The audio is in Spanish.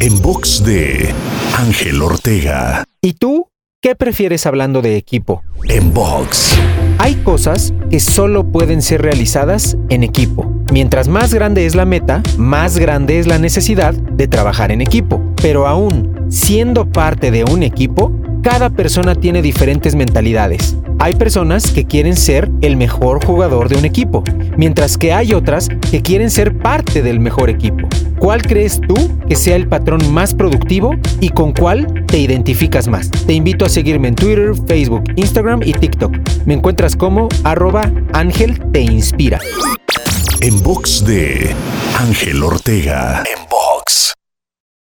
En box de Ángel Ortega. ¿Y tú? ¿Qué prefieres hablando de equipo? En box. Hay cosas que solo pueden ser realizadas en equipo. Mientras más grande es la meta, más grande es la necesidad de trabajar en equipo. Pero aún siendo parte de un equipo, cada persona tiene diferentes mentalidades. Hay personas que quieren ser el mejor jugador de un equipo, mientras que hay otras que quieren ser parte del mejor equipo. ¿Cuál crees tú que sea el patrón más productivo y con cuál te identificas más? Te invito a seguirme en Twitter, Facebook, Instagram y TikTok. Me encuentras como arroba Ángel Te Inspira. En box de Ángel Ortega. En box.